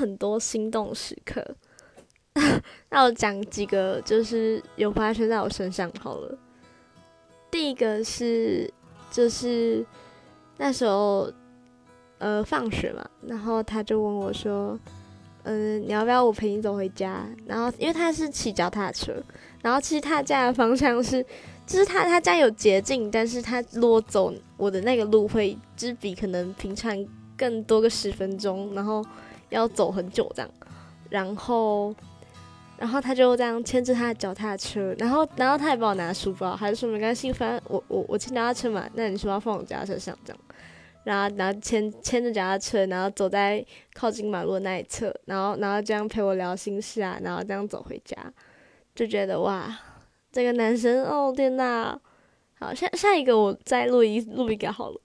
很多心动时刻。那我讲几个，就是有发生在我身上好了。第一个是，就是那时候，呃，放学嘛，然后他就问我说：“嗯，你要不要我陪你走回家？”然后因为他是骑脚踏车，然后其实他家的方向是，就是他他家有捷径，但是他如果走我的那个路会，就是比可能平常更多个十分钟，然后要走很久这样，然后。然后他就这样牵着他的脚踏车，然后，然后他也帮我拿书包，还是说没关系，反正我我我牵脚踏车嘛，那你书包放我脚踏车上这样，然后然后牵牵着脚踏车，然后走在靠近马路的那一侧，然后然后这样陪我聊心事啊，然后这样走回家，就觉得哇，这个男生哦天呐，好下下一个我再录一录一个好了，